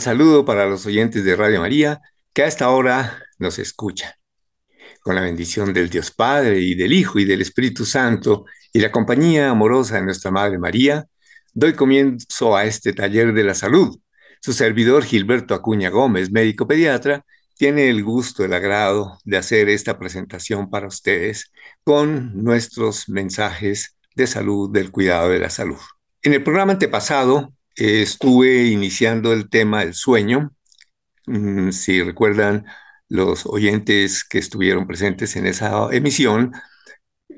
saludo para los oyentes de Radio María que a esta hora nos escuchan. Con la bendición del Dios Padre y del Hijo y del Espíritu Santo y la compañía amorosa de nuestra Madre María, doy comienzo a este taller de la salud. Su servidor Gilberto Acuña Gómez, médico pediatra, tiene el gusto, el agrado de hacer esta presentación para ustedes con nuestros mensajes de salud, del cuidado de la salud. En el programa antepasado eh, estuve iniciando el tema del sueño. Mm, si recuerdan los oyentes que estuvieron presentes en esa emisión,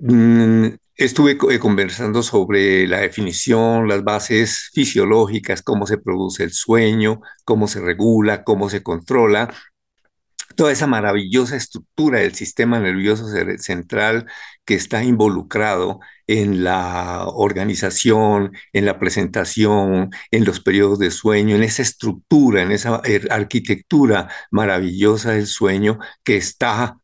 mm, estuve eh, conversando sobre la definición, las bases fisiológicas, cómo se produce el sueño, cómo se regula, cómo se controla toda esa maravillosa estructura del sistema nervioso central que está involucrado en la organización, en la presentación, en los periodos de sueño, en esa estructura, en esa er, arquitectura maravillosa del sueño que está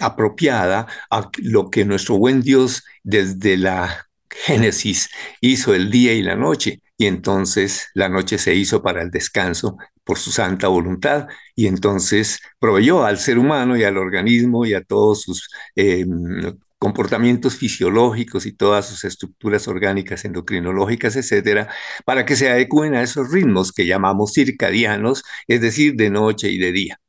apropiada a lo que nuestro buen Dios desde la Génesis hizo el día y la noche, y entonces la noche se hizo para el descanso por su santa voluntad. Y entonces proveyó al ser humano y al organismo y a todos sus em, comportamientos fisiológicos y todas sus estructuras orgánicas, endocrinológicas, etcétera, para que se adecúen a esos ritmos que llamamos circadianos, es decir, de noche y de día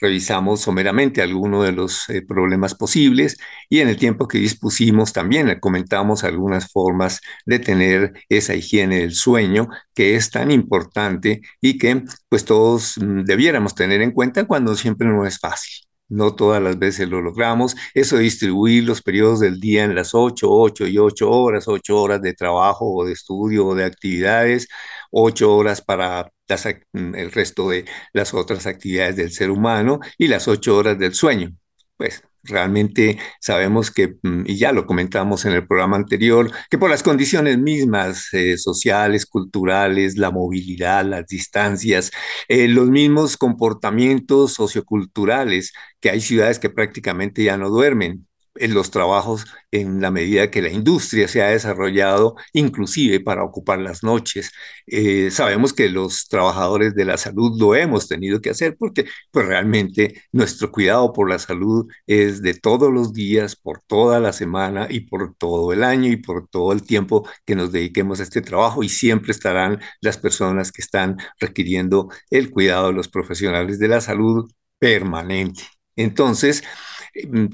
revisamos someramente algunos de los eh, problemas posibles y en el tiempo que dispusimos también comentamos algunas formas de tener esa higiene del sueño que es tan importante y que pues todos mm, debiéramos tener en cuenta cuando siempre no es fácil. No todas las veces lo logramos. Eso de distribuir los periodos del día en las 8, 8 y 8 horas, 8 horas de trabajo o de estudio o de actividades, 8 horas para Mm, el resto de las otras actividades del ser humano y las ocho horas del sueño. Pues realmente sabemos que, mm, y ya lo comentamos en el programa anterior, que por las condiciones mismas eh, sociales, culturales, la movilidad, las distancias, eh, los mismos comportamientos socioculturales, que hay ciudades que prácticamente ya no duermen, en los trabajos en la medida que la industria se ha desarrollado, inclusive para ocupar las noches. Eh, sabemos que los trabajadores de la salud lo hemos tenido que hacer porque pues, realmente nuestro cuidado por la salud es de todos los días, por toda la semana y por todo el año y por todo el tiempo que nos dediquemos a este trabajo y siempre estarán las personas que están requiriendo el cuidado de los profesionales de la salud permanente. Entonces,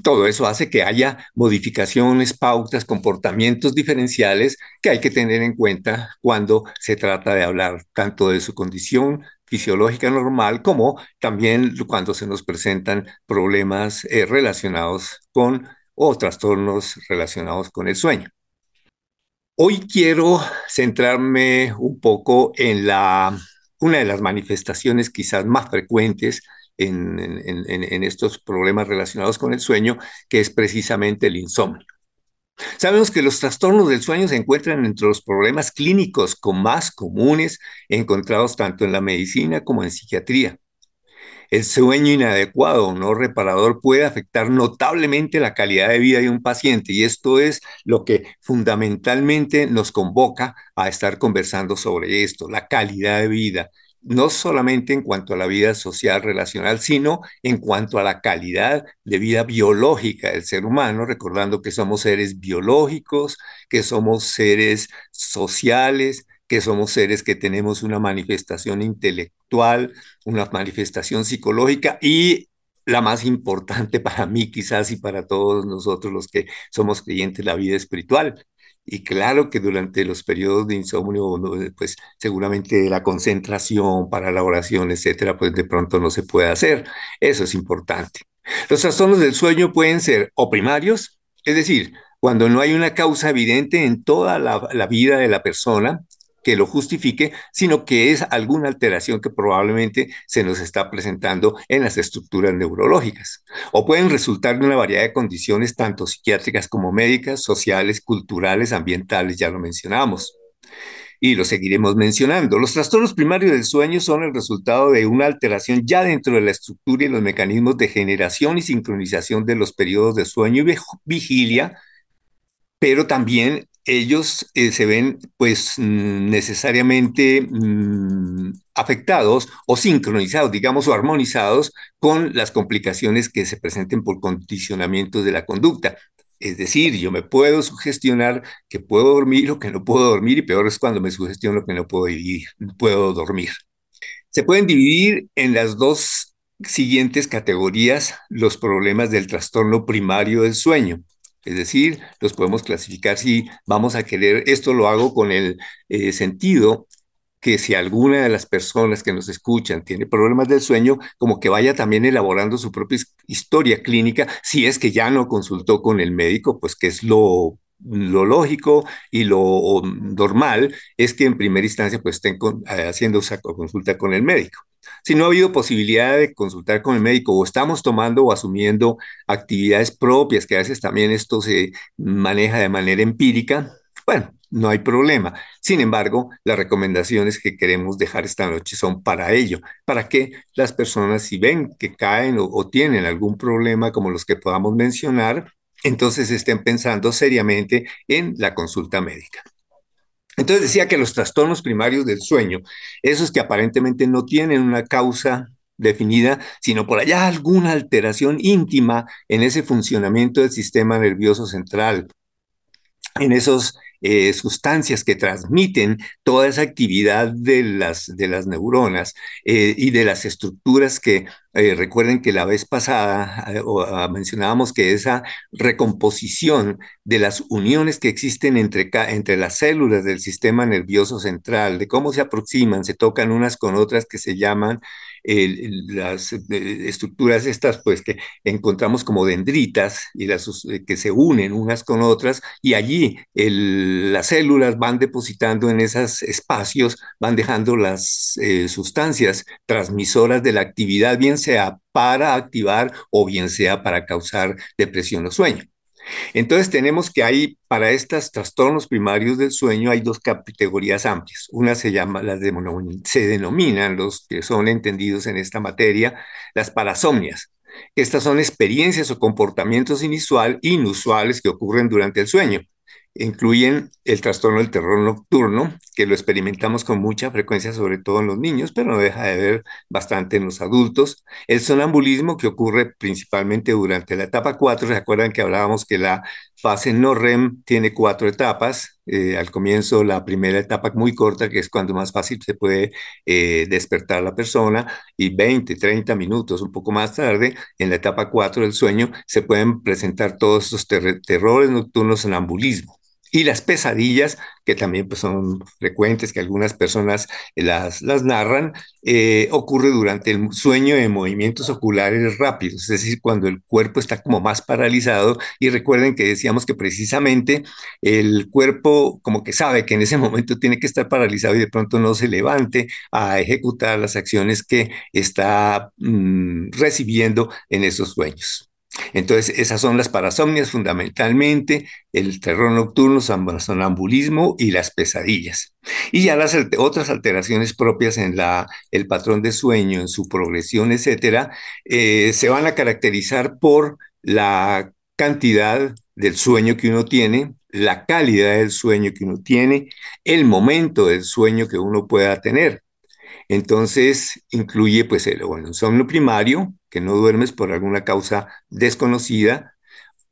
todo eso hace que haya modificaciones, pautas, comportamientos diferenciales que hay que tener en cuenta cuando se trata de hablar tanto de su condición fisiológica normal como también cuando se nos presentan problemas eh, relacionados con o trastornos relacionados con el sueño. Hoy quiero centrarme un poco en la, una de las manifestaciones quizás más frecuentes en, estos problemas relacionados con el sueño, que es precisamente el insomnio. Sabemos que los trastornos del sueño se encuentran entre los problemas clínicos con más comunes encontrados tanto en la medicina como en psiquiatría. El sueño inadecuado o no reparador puede afectar notablemente la calidad de vida de un paciente y esto es lo que fundamentalmente nos convoca a estar conversando sobre esto, la calidad de vida, no solamente en cuanto a la vida social relacional, sino en cuanto a la calidad de vida biológica del ser humano, recordando que somos seres biológicos, que somos seres sociales, que somos seres que tenemos una manifestación intelectual, una manifestación psicológica y la más importante para mí quizás y para todos nosotros los que somos creyentes, la vida espiritual. Y claro que durante los periodos de insomnio, pues seguramente la concentración para la oración, etcétera, pues de pronto no se puede hacer. Eso es importante. Los trastornos del sueño pueden ser o primarios, es decir, cuando no hay una causa evidente en toda la, la vida de la persona, que lo justifique, sino que es alguna alteración que probablemente se nos está presentando en las estructuras neurológicas. O pueden resultar de una variedad de condiciones, tanto psiquiátricas como médicas, sociales, culturales, ambientales, ya lo mencionamos y lo seguiremos mencionando. Los trastornos primarios del sueño son el resultado de una alteración ya dentro de la estructura y los mecanismos de generación y sincronización de los periodos de sueño y vigilia, pero también ellos eh, se ven pues necesariamente mm, afectados o sincronizados, digamos, o armonizados con las complicaciones que se presenten por condicionamiento de la conducta. Es decir, yo me puedo sugestionar que puedo dormir o que no puedo dormir y peor es cuando me sugestiono que no puedo, vivir, puedo dormir. Se pueden dividir en las dos siguientes categorías los problemas del trastorno primario del sueño. Es decir, los podemos clasificar si vamos a querer, esto lo hago con el eh, sentido que si alguna de las personas que nos escuchan tiene problemas del sueño, como que vaya también elaborando su propia historia clínica, si es que ya no consultó con el médico, pues que es lo, lo lógico y lo normal, es que en primera instancia pues estén eh, haciendo esa consulta con el médico. Si no ha habido posibilidad de consultar con el médico o estamos tomando o asumiendo actividades propias, que a veces también esto se maneja de manera empírica, bueno, no hay problema. Sin embargo, las recomendaciones que queremos dejar esta noche son para ello, para que las personas si ven que caen o, tienen algún problema como los que podamos mencionar, entonces estén pensando seriamente en la consulta médica. Entonces decía que los trastornos primarios del sueño, esos que aparentemente no tienen una causa definida, sino por allá alguna alteración íntima en ese funcionamiento del sistema nervioso central, en esos eh, sustancias que transmiten toda esa actividad de las, de las neuronas eh, y de las estructuras que eh, recuerden que la vez pasada ah, mencionábamos que esa recomposición de las uniones que existen entre, entre las células del sistema nervioso central, de cómo se aproximan, se tocan unas con otras que se llaman las estructuras estas, pues que encontramos como dendritas y las que se unen unas con otras y allí las células van depositando en esos espacios, van dejando las eh, sustancias transmisoras de la actividad, bien sea para activar o bien sea para causar depresión o sueño. Entonces tenemos que hay para estos trastornos primarios del sueño hay dos categorías amplias. Una se llama, las se denominan los que son entendidos en esta materia, las parasomnias. Estas son experiencias o comportamientos inusual, inusuales que ocurren durante el sueño incluyen el trastorno del terror nocturno, que lo experimentamos con mucha frecuencia, sobre todo en los niños, pero no deja de ver bastante en los adultos. El sonambulismo, que ocurre principalmente durante la etapa 4. ¿Se acuerdan que hablábamos que la fase no REM tiene cuatro etapas? Eh, al comienzo, la primera etapa muy corta, que es cuando más fácil se puede eh, despertar la persona, y 20, 30 minutos, un poco más tarde, en la etapa 4 del sueño, se pueden presentar todos estos terrores nocturnos sonambulismo y las pesadillas, que también pues, son frecuentes, que algunas personas las, las narran, eh, ocurre durante el sueño de movimientos oculares rápidos, es decir, cuando el cuerpo está como más paralizado. Y recuerden que decíamos que precisamente el cuerpo como que sabe que en ese momento tiene que estar paralizado y de pronto no se levante a ejecutar las acciones que está mm, recibiendo en esos sueños. Entonces, esas son las parasomnias fundamentalmente, el terror nocturno, sonambulismo y las pesadillas. Y ya las otras alteraciones propias en la, el patrón de sueño, en su progresión, etcétera, eh, se van a caracterizar por la cantidad del sueño que uno tiene, la calidad del sueño que uno tiene, el momento del sueño que uno pueda tener. Entonces, incluye pues el, bueno, insomnio primario, que no duermes por alguna causa desconocida,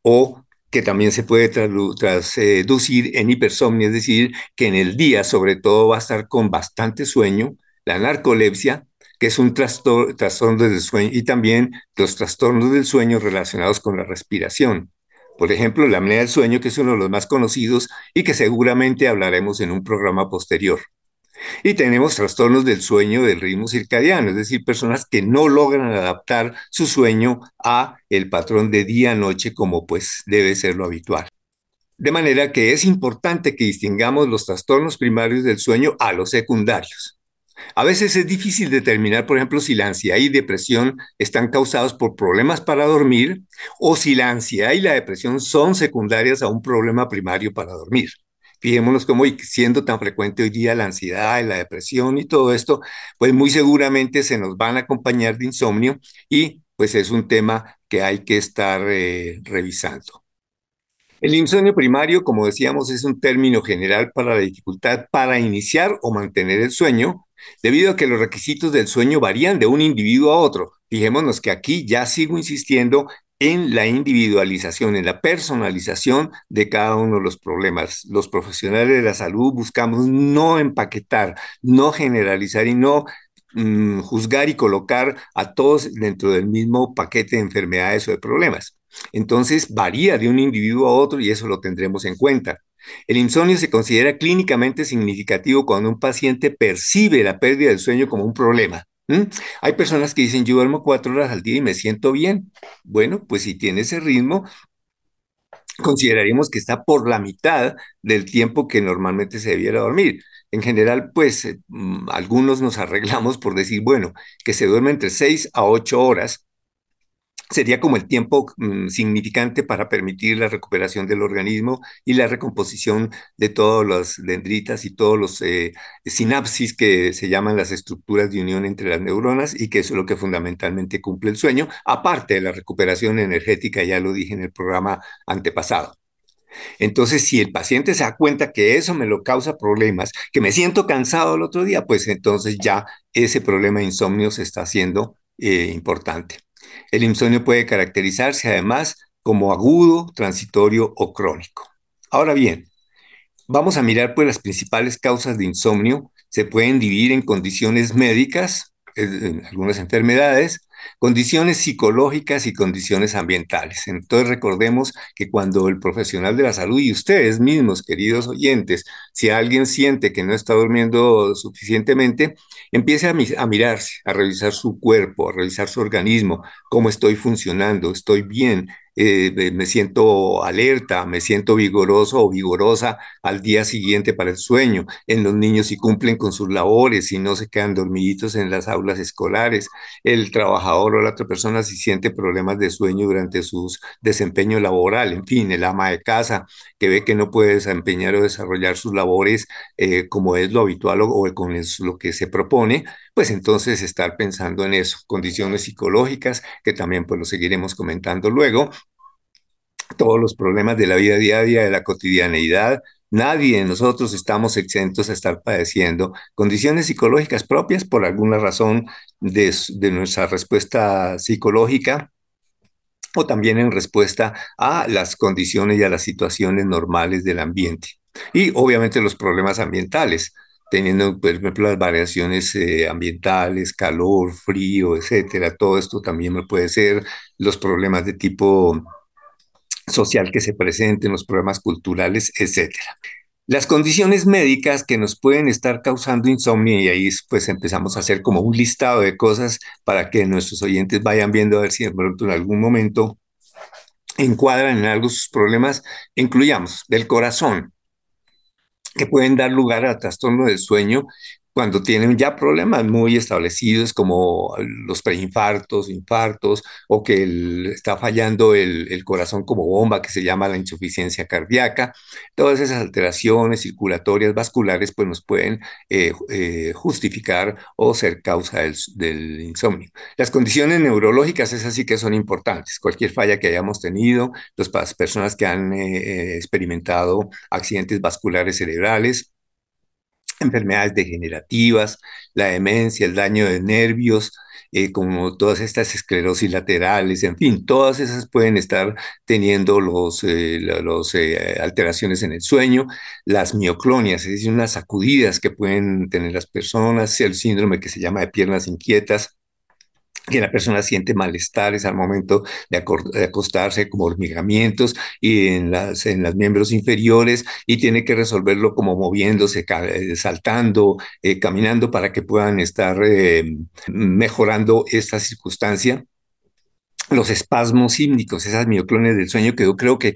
o que también se puede traducir en hipersomnia, es decir, que en el día sobre todo va a estar con bastante sueño, la narcolepsia, que es un trastorno del sueño, y también los trastornos del sueño relacionados con la respiración. Por ejemplo, la apnea del sueño, que es uno de los más conocidos y que seguramente hablaremos en un programa posterior. Y tenemos trastornos del sueño del ritmo circadiano, es decir, personas que no logran adaptar su sueño a el patrón de día-noche como pues debe ser lo habitual. De manera que es importante que distingamos los trastornos primarios del sueño a los secundarios. A veces es difícil determinar, por ejemplo, si la ansiedad y depresión están causados por problemas para dormir o si la ansiedad y la depresión son secundarias a un problema primario para dormir. Fijémonos cómo siendo tan frecuente hoy día la ansiedad y la depresión y todo esto, pues muy seguramente se nos van a acompañar de insomnio y pues es un tema que hay que estar eh, revisando. El insomnio primario, como decíamos, es un término general para la dificultad para iniciar o mantener el sueño, debido a que los requisitos del sueño varían de un individuo a otro. Fijémonos que aquí ya sigo insistiendo en la individualización, en la personalización de cada uno de los problemas. Los profesionales de la salud buscamos no empaquetar, no generalizar y no mm, juzgar y colocar a todos dentro del mismo paquete de enfermedades o de problemas. Entonces varía de un individuo a otro y eso lo tendremos en cuenta. El insomnio se considera clínicamente significativo cuando un paciente percibe la pérdida del sueño como un problema. Hay personas que dicen, yo duermo cuatro horas al día y me siento bien. Bueno, pues si tiene ese ritmo, consideraríamos que está por la mitad del tiempo que normalmente se debiera dormir. En general, pues eh, mm, algunos nos arreglamos por decir, bueno, que se duerme entre seis a ocho horas sería como el tiempo mm, significante para permitir la recuperación del organismo y la recomposición de todas las dendritas y todos los eh, sinapsis que se llaman las estructuras de unión entre las neuronas y que es lo que fundamentalmente cumple el sueño, aparte de la recuperación energética, ya lo dije en el programa antepasado. Entonces, si el paciente se da cuenta que eso me lo causa problemas, que me siento cansado el otro día, pues entonces ya ese problema de insomnio se está haciendo eh, importante. El insomnio puede caracterizarse además como agudo, transitorio o crónico. Ahora bien, vamos a mirar pues las principales causas de insomnio. Se pueden dividir en condiciones médicas, en algunas enfermedades, condiciones psicológicas y condiciones ambientales. Entonces recordemos que cuando el profesional de la salud y ustedes mismos, queridos oyentes, si alguien siente que no está durmiendo suficientemente, empiece a, a mirarse, a revisar su cuerpo, a revisar su organismo, cómo estoy funcionando, estoy bien, eh, me siento alerta, me siento vigoroso o vigorosa al día siguiente para el sueño. En los niños si cumplen con sus labores, si no se quedan dormiditos en las aulas escolares. El trabajador o la otra persona si siente problemas de sueño durante su desempeño laboral. En fin, el ama de casa que ve que no puede desempeñar o desarrollar sus labores eh, como es lo habitual o, o con lo que se propone, pues entonces estar pensando en eso, condiciones psicológicas, que también pues lo seguiremos comentando luego, todos los problemas de la vida diaria, de la cotidianeidad. Nadie de nosotros estamos exentos a estar padeciendo condiciones psicológicas propias por alguna razón de, nuestra respuesta psicológica o también en respuesta a las condiciones y a las situaciones normales del ambiente. Y obviamente los problemas ambientales, teniendo, por ejemplo, las variaciones eh, ambientales, calor, frío, etcétera. Todo esto también puede ser los problemas de tipo social que se presenten, los problemas culturales, etcétera. Las condiciones médicas que nos pueden estar causando insomnio, y ahí pues empezamos a hacer como un listado de cosas para que nuestros oyentes vayan viendo a ver si en algún momento encuadran en algo sus problemas, incluyamos del corazón, que pueden dar lugar a trastorno del sueño, cuando tienen ya problemas muy establecidos como los preinfartos, infartos, o que está fallando el, corazón como bomba, que se llama la insuficiencia cardíaca, todas esas alteraciones circulatorias vasculares pues nos pueden eh, eh, justificar o ser causa del, insomnio. Las condiciones neurológicas, esas sí que son importantes. Cualquier falla que hayamos tenido, las personas que han eh, experimentado accidentes vasculares cerebrales, enfermedades degenerativas, la demencia, el daño de nervios, eh, como todas estas esclerosis laterales, en fin, todas esas pueden estar teniendo los, eh, los eh, alteraciones en el sueño, las mioclonias, es decir, unas sacudidas que pueden tener las personas, el síndrome que se llama de piernas inquietas, que la persona siente malestares al momento de, acostarse como hormigamientos y en las, en los miembros inferiores y tiene que resolverlo como moviéndose, eh, saltando, eh, caminando para que puedan estar eh, mejorando esta circunstancia. Los espasmos símnicos, esas mioclones del sueño que yo creo que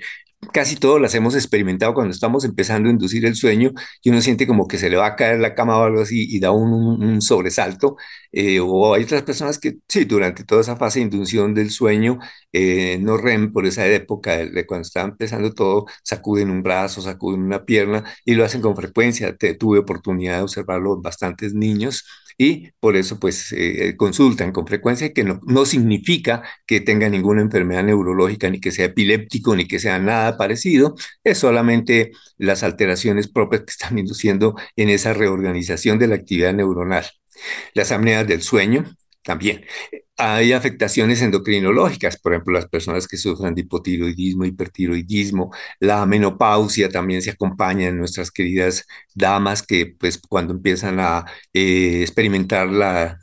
casi todos las hemos experimentado cuando estamos empezando a inducir el sueño y uno siente como que se le va a caer la cama o algo así y da un, sobresalto. Eh, o hay otras personas que sí, durante toda esa fase de inducción del sueño, eh, no REM, por esa época de, cuando está empezando todo, sacuden un brazo, sacuden una pierna y lo hacen con frecuencia. tuve oportunidad de observarlo en bastantes niños y por eso pues eh, consultan con frecuencia, que no, significa que tenga ninguna enfermedad neurológica, ni que sea epiléptico, ni que sea nada nada parecido, es solamente las alteraciones propias que están induciendo en esa reorganización de la actividad neuronal. Las apneas del sueño, también. Hay afectaciones endocrinológicas, por ejemplo, las personas que sufren de hipotiroidismo, hipertiroidismo, la menopausia también se acompaña en nuestras queridas damas que pues cuando empiezan a eh, experimentar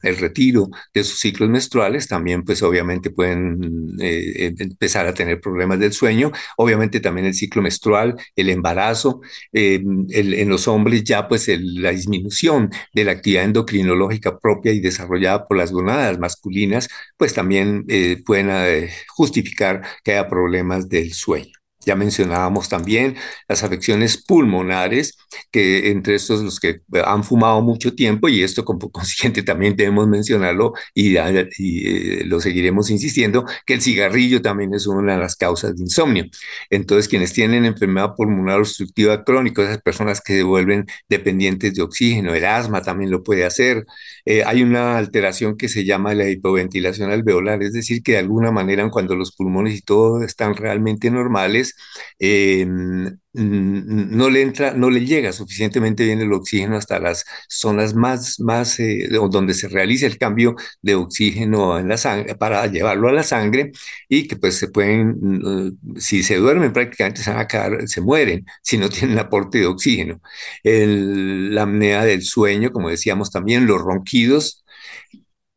el retiro de sus ciclos menstruales, también pues obviamente pueden eh, empezar a tener problemas del sueño, obviamente también el ciclo menstrual, el embarazo, eh, en los hombres ya pues la disminución de la actividad endocrinológica propia y desarrollada por las gonadas masculinas, pues también eh, pueden eh, justificar que haya problemas del sueño. Ya mencionábamos también las afecciones pulmonares, que entre estos los que han fumado mucho tiempo, y esto como consciente también debemos mencionarlo y, eh, lo seguiremos insistiendo, que el cigarrillo también es una de las causas de insomnio. Entonces, quienes tienen enfermedad pulmonar obstructiva crónica, esas personas que se vuelven dependientes de oxígeno, el asma también lo puede hacer. Eh, hay una alteración que se llama la hipoventilación alveolar, es decir, que de alguna manera cuando los pulmones y todo están realmente normales, eh, no le entra, no le llega suficientemente bien el oxígeno hasta las zonas más, más eh, donde se realiza el cambio de oxígeno en la sangre para llevarlo a la sangre y que pues se pueden, mm, si se duermen prácticamente se van se mueren si no tienen aporte de oxígeno. la apnea del sueño, como decíamos también, los ronquidos,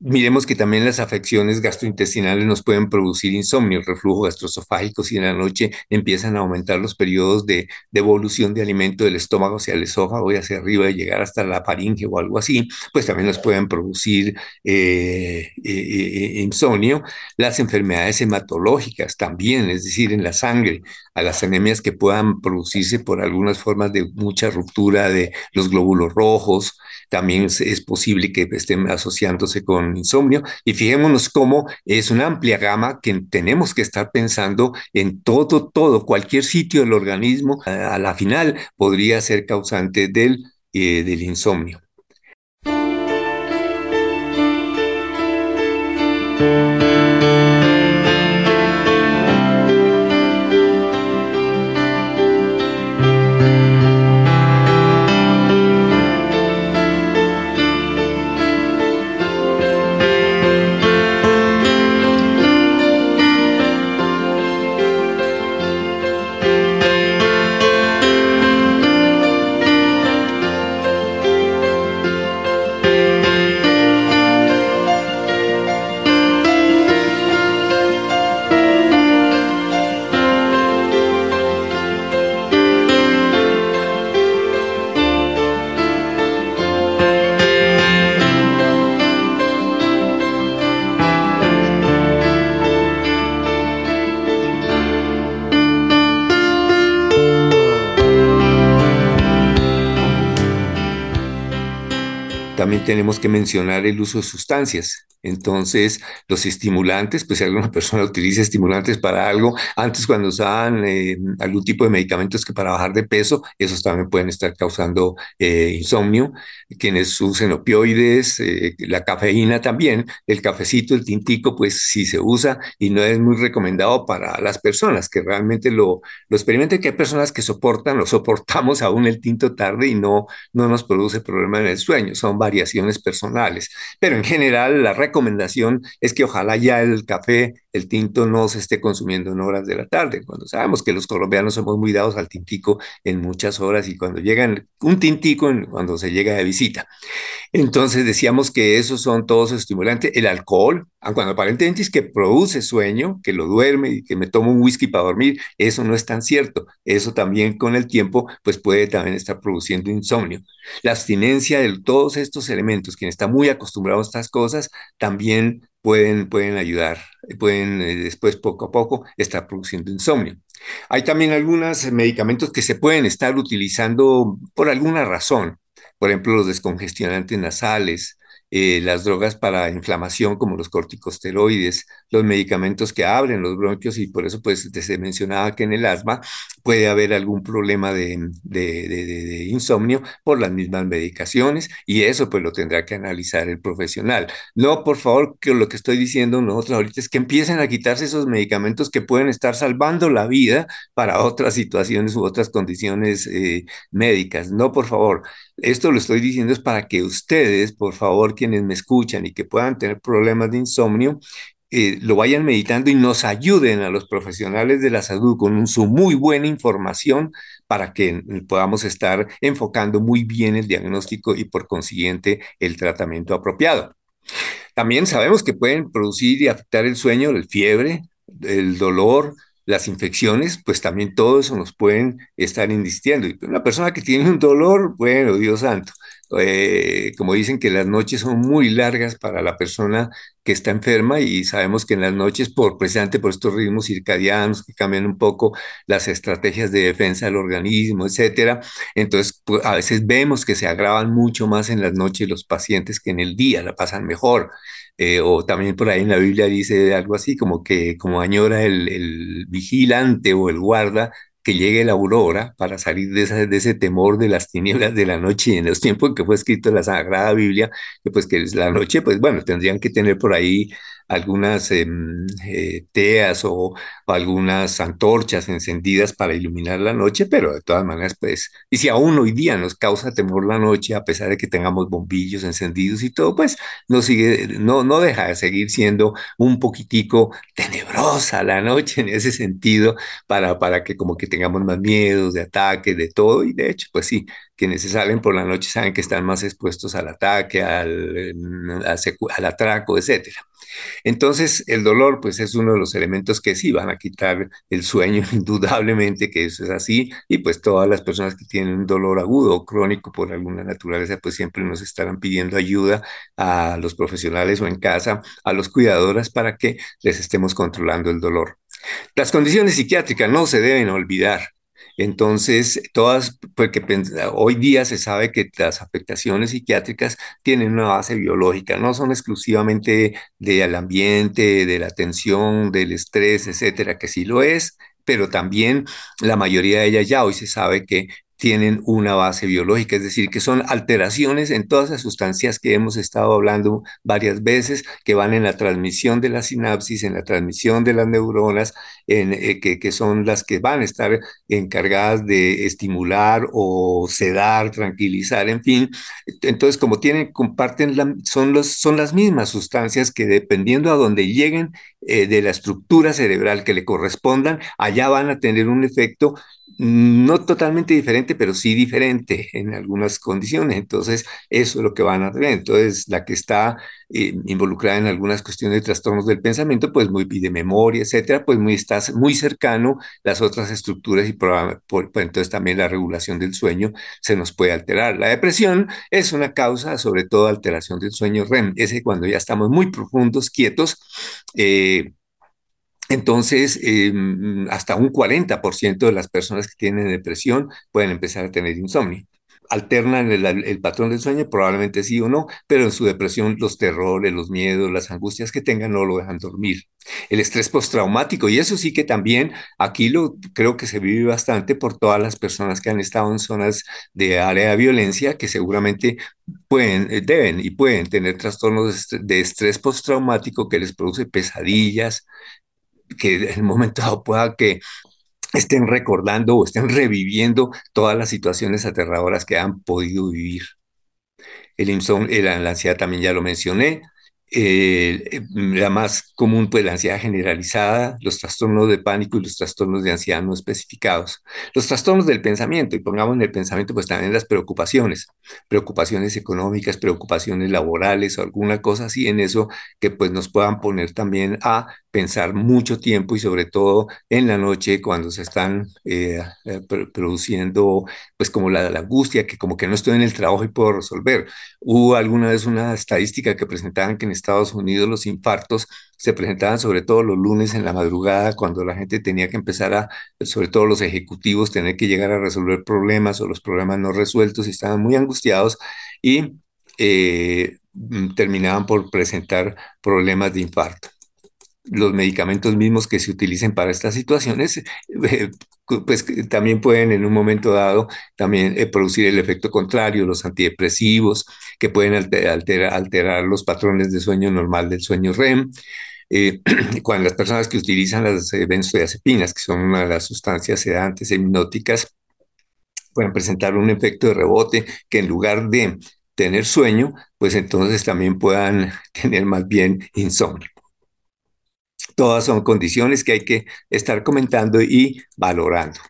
Miremos que también las afecciones gastrointestinales nos pueden producir insomnio, reflujo gastroesofágico, si en la noche empiezan a aumentar los periodos de devolución de alimento del estómago hacia el esófago y hacia arriba y llegar hasta la faringe o algo así, pues también nos pueden producir eh, eh, eh, insomnio. Las enfermedades hematológicas también, es decir, en la sangre, a las anemias que puedan producirse por algunas formas de mucha ruptura de los glóbulos rojos, también es, posible que estén asociándose con insomnio. Y fijémonos cómo es una amplia gama que tenemos que estar pensando en todo, todo, cualquier sitio del organismo, a, la final podría ser causante del, eh, del insomnio. Tenemos que mencionar el uso de sustancias. Entonces, los estimulantes, pues si alguna persona utiliza estimulantes para algo, antes cuando usaban eh, algún tipo de medicamentos que para bajar de peso, esos también pueden estar causando eh, insomnio. Quienes usen opioides, eh, la cafeína también, el cafecito, el tintico, pues sí se usa y no es muy recomendado para las personas que realmente lo, lo experimenten, que hay personas que soportan, lo soportamos aún el tinto tarde y no, no nos produce problema en el sueño, son variaciones personales. Pero en general, la recomendación es que ojalá ya el café, el tinto no se esté consumiendo en horas de la tarde, cuando sabemos que los colombianos somos muy dados al tintico en muchas horas y cuando llegan un tintico cuando se llega de visita. Entonces decíamos que esos son todos estimulantes. El alcohol, ah, cuando aparentemente es que produce sueño, que lo duerme y que me tomo un whisky para dormir, eso no es tan cierto. Eso también con el tiempo pues puede también estar produciendo insomnio. La abstinencia de todos estos elementos, quien está muy acostumbrado a estas cosas, también pueden, pueden ayudar, pueden eh, después poco a poco estar produciendo insomnio. Hay también algunos medicamentos que se pueden estar utilizando por alguna razón, por ejemplo los descongestionantes nasales, eh, las drogas para inflamación como los corticosteroides, los medicamentos que abren los bronquios y por eso pues se mencionaba que en el asma puede haber algún problema de, de, de, insomnio por las mismas medicaciones y eso pues lo tendrá que analizar el profesional. No, por favor, que lo que estoy diciendo nosotros ahorita es que empiecen a quitarse esos medicamentos que pueden estar salvando la vida para otras situaciones u otras condiciones eh, médicas. No, por favor, esto lo estoy diciendo es para que ustedes, por favor, quienes me escuchan y que puedan tener problemas de insomnio, eh, lo vayan meditando y nos ayuden a los profesionales de la salud con su muy buena información para que podamos estar enfocando muy bien el diagnóstico y por consiguiente el tratamiento apropiado. También sabemos que pueden producir y afectar el sueño, la fiebre, el dolor, las infecciones, pues también todo eso nos pueden estar indistiendo. Y una persona que tiene un dolor, bueno, Dios santo, eh, como dicen que las noches son muy largas para la persona que está enferma y sabemos que en las noches, por, precisamente por estos ritmos circadianos que cambian un poco las estrategias de defensa del organismo, etcétera, entonces pues, a veces vemos que se agravan mucho más en las noches los pacientes que en el día, la pasan mejor. Eh, o también por ahí en la Biblia dice algo así como que como añora el, el vigilante o el guarda que llegue la aurora para salir de, ese temor de las tinieblas de la noche y en los tiempos en que fue escrito la Sagrada Biblia, que pues que es la noche, pues bueno, tendrían que tener por ahí algunas em, eh, teas o, algunas antorchas encendidas para iluminar la noche, pero de todas maneras, pues, y si aún hoy día nos causa temor la noche, a pesar de que tengamos bombillos encendidos y todo, pues no sigue, no, no deja de seguir siendo un poquitico tenebrosa la noche en ese sentido, para, para que como que tengamos más miedos de ataque, de todo, y de hecho, pues sí, quienes se salen por la noche saben que están más expuestos al ataque, al, al atraco, etcétera. Entonces, el dolor, pues es uno de los elementos que sí van a quitar el sueño, indudablemente que eso es así, y pues todas las personas que tienen un dolor agudo o crónico por alguna naturaleza, pues siempre nos estarán pidiendo ayuda a los profesionales o en casa, a los cuidadoras para que les estemos controlando el dolor. Las condiciones psiquiátricas no se deben olvidar. Entonces, todas, porque hoy día se sabe que las afectaciones psiquiátricas tienen una base biológica, no son exclusivamente del ambiente, de la tensión, del estrés, etcétera, que sí lo es, pero también la mayoría de ellas ya hoy se sabe que tienen una base biológica, es decir, que son alteraciones en todas las sustancias que hemos estado hablando varias veces, que van en la transmisión de la sinapsis, en la transmisión de las neuronas, eh, que, son las que van a estar encargadas de estimular o sedar, tranquilizar, en fin. Entonces, como tienen, comparten, son, los, son las mismas sustancias que dependiendo a donde lleguen eh, de la estructura cerebral que le correspondan, allá van a tener un efecto no totalmente diferente, pero sí diferente en algunas condiciones. Entonces, eso es lo que van a tener. Entonces, la que está eh, involucrada en algunas cuestiones de trastornos del pensamiento, pues muy de memoria, etcétera, pues muy está muy cercano las otras estructuras y por, pues, entonces también la regulación del sueño se nos puede alterar. La depresión es una causa, sobre todo, alteración del sueño REM, ese cuando ya estamos muy profundos, quietos. Eh, entonces, em, hasta un 40% de las personas que tienen depresión pueden empezar a tener insomnio. Alternan el, patrón del sueño, probablemente sí o no, pero en su depresión los terrores, los miedos, las angustias que tengan no lo dejan dormir. El estrés postraumático, y eso sí que también aquí lo creo que se vive bastante por todas las personas que han estado en zonas de área de violencia, que seguramente pueden, eh, deben y pueden tener trastornos de estrés postraumático que les produce pesadillas, que en momento dado pueda que estén recordando o estén reviviendo todas las situaciones aterradoras que han podido vivir. El insomnio, la ansiedad también ya lo mencioné, eh, la más común, pues la ansiedad generalizada, los trastornos de pánico y los trastornos de ansiedad no especificados. Los trastornos del pensamiento, y pongamos en el pensamiento, pues también las preocupaciones, preocupaciones económicas, preocupaciones laborales o alguna cosa así en eso que pues nos puedan poner también a pensar mucho tiempo y sobre todo en la noche cuando se están eh, eh, produciendo pues como la, angustia que como que no estoy en el trabajo y puedo resolver. Hubo alguna vez una estadística que presentaban que en Estados Unidos los infartos se presentaban sobre todo los lunes en la madrugada cuando la gente tenía que empezar a, sobre todo los ejecutivos, tener que llegar a resolver problemas o los problemas no resueltos y estaban muy angustiados y eh, mm, terminaban por presentar problemas de infarto los medicamentos mismos que se utilicen para estas situaciones, eh, pues también pueden en un momento dado también eh, producir el efecto contrario, los antidepresivos, que pueden alterar, alterar los patrones de sueño normal del sueño REM. Eh, cuando las personas que utilizan las benzodiazepinas, que son una de las sustancias sedantes e hipnóticas, pueden presentar un efecto de rebote que en lugar de tener sueño, pues entonces también puedan tener más bien insomnio. Todas son condiciones que hay que estar comentando y valorando.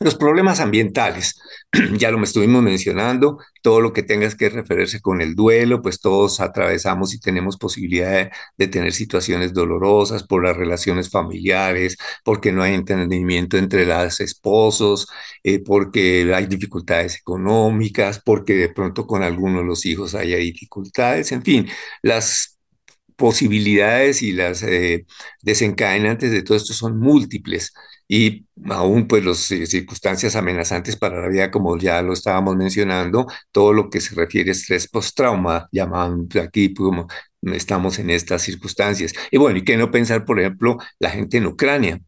Los problemas ambientales, ya lo estuvimos mencionando, todo lo que tengas que referirse con el duelo, pues todos atravesamos y tenemos posibilidad de, tener situaciones dolorosas por las relaciones familiares, porque no hay entendimiento entre los esposos, eh, porque hay dificultades económicas, porque de pronto con algunos de los hijos haya dificultades, en fin, las posibilidades y las eh, desencadenantes de todo esto son múltiples y aún pues las eh, circunstancias amenazantes para la vida, como ya lo estábamos mencionando, todo lo que se refiere a estrés post-trauma, llaman aquí pues, estamos en estas circunstancias. Y bueno, y qué no pensar, por ejemplo, la gente en Ucrania.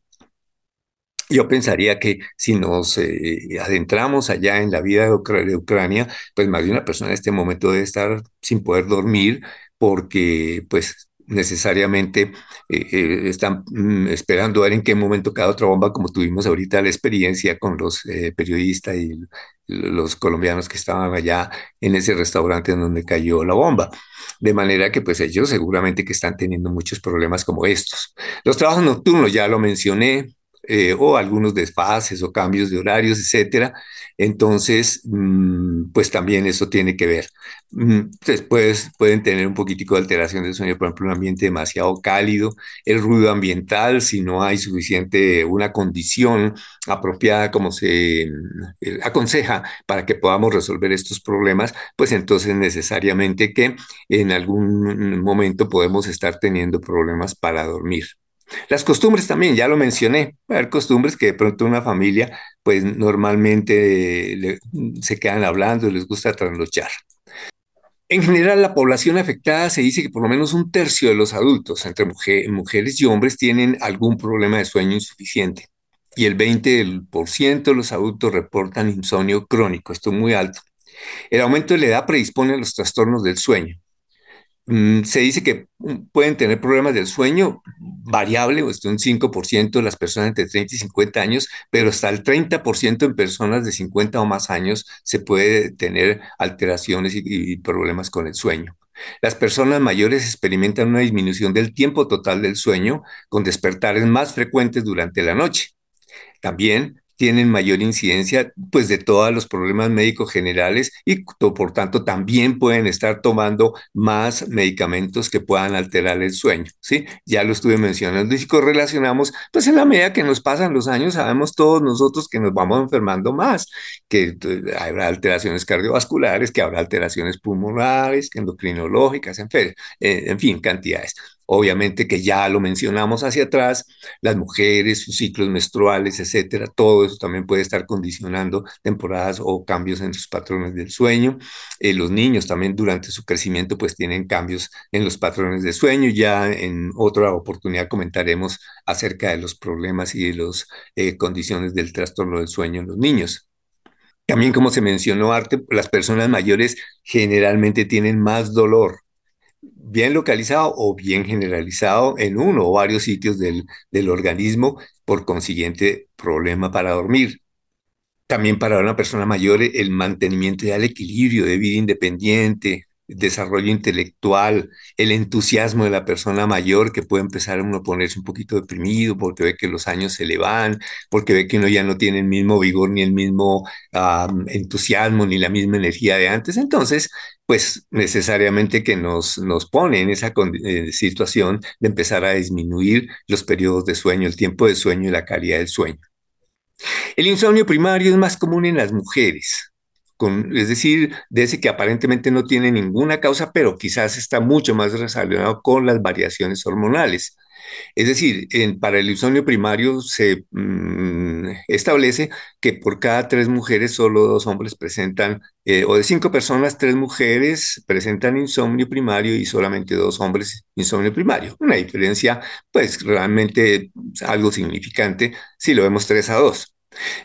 Yo pensaría que si nos eh, adentramos allá en la vida de, Ucrania, pues más de una persona en este momento debe estar sin poder dormir porque pues necesariamente eh, eh, están mm, esperando a ver en qué momento cae otra bomba, como tuvimos ahorita la experiencia con los periodistas y los colombianos que estaban allá en ese restaurante en donde cayó la bomba. De manera que pues ellos seguramente que están teniendo muchos problemas como estos. Los trabajos nocturnos, ya lo mencioné, eh, o algunos desfases o cambios de horarios, etcétera. Entonces, mm, pues también eso tiene que ver. Mm, después pueden tener un poquitico de alteración del sueño, por ejemplo, un ambiente demasiado cálido, el ruido ambiental, si no hay suficiente, una condición apropiada como se eh, aconseja para que podamos resolver estos problemas, pues entonces necesariamente que en algún momento podemos estar teniendo problemas para dormir. Las costumbres también, ya lo mencioné, hay costumbres que de pronto una familia, pues normalmente se quedan hablando y les gusta trasnochar. En general, la población afectada se dice que por lo menos un tercio de los adultos, entre mujeres y hombres, tienen algún problema de sueño insuficiente. Y el 20% de los adultos reportan insomnio crónico, esto es muy alto. El aumento de la edad predispone a los trastornos del sueño. Mm, se dice que pueden tener problemas del sueño variable, hasta un 5% de las personas entre 30 y 50 años, pero hasta el 30% en personas de 50 o más años se puede tener alteraciones y problemas con el sueño. Las personas mayores experimentan una disminución del tiempo total del sueño con despertares más frecuentes durante la noche. También tienen mayor incidencia pues de todos los problemas médicos generales y por tanto también pueden estar tomando más medicamentos que puedan alterar el sueño, ¿sí? Ya lo estuve mencionando y si correlacionamos, pues en la medida que nos pasan los años sabemos todos nosotros que nos vamos enfermando más, que eh, habrá alteraciones cardiovasculares, que habrá alteraciones pulmonares, endocrinológicas, en eh, en fin, cantidades. Obviamente que ya lo mencionamos hacia atrás, las mujeres, sus ciclos menstruales, etcétera, todo eso también puede estar condicionando temporadas o cambios en sus patrones del sueño. Eh, los niños también durante su crecimiento pues tienen cambios en los patrones de sueño. Ya en otra oportunidad comentaremos acerca de los problemas y de las eh, condiciones del trastorno del sueño en los niños. También, como se mencionó, Arte, las personas mayores generalmente tienen más dolor bien localizado o bien generalizado en uno o varios sitios del, del organismo, por consiguiente, problema para dormir. También para una persona mayor el mantenimiento del equilibrio de vida independiente, desarrollo intelectual, el entusiasmo de la persona mayor que puede empezar a uno a ponerse un poquito deprimido porque ve que los años se le van, porque ve que uno ya no tiene el mismo vigor ni el mismo entusiasmo ni la misma energía de antes. Entonces, pues necesariamente que nos, nos pone en esa eh, situación de empezar a disminuir los periodos de sueño, el tiempo de sueño y la calidad del sueño. El insomnio primario es más común en las mujeres, es decir, de ese que aparentemente no tiene ninguna causa, pero quizás está mucho más relacionado con las variaciones hormonales. Es decir, para el insomnio primario se mm, establece que por cada tres mujeres solo dos hombres presentan, eh, o de cinco personas, tres mujeres presentan insomnio primario y solamente dos hombres insomnio primario. Una diferencia, pues realmente algo significante si lo vemos tres a dos.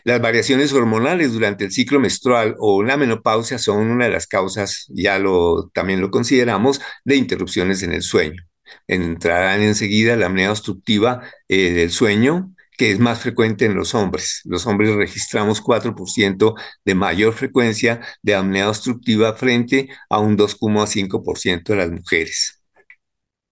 Las variaciones hormonales durante el ciclo menstrual o la menopausia son una de las causas, ya lo, también lo consideramos, de interrupciones en el sueño entrarán enseguida la apnea obstructiva eh, del sueño, que es más frecuente en los hombres. Los hombres registramos 4% de mayor frecuencia de apnea obstructiva frente a un 2,5% de las mujeres.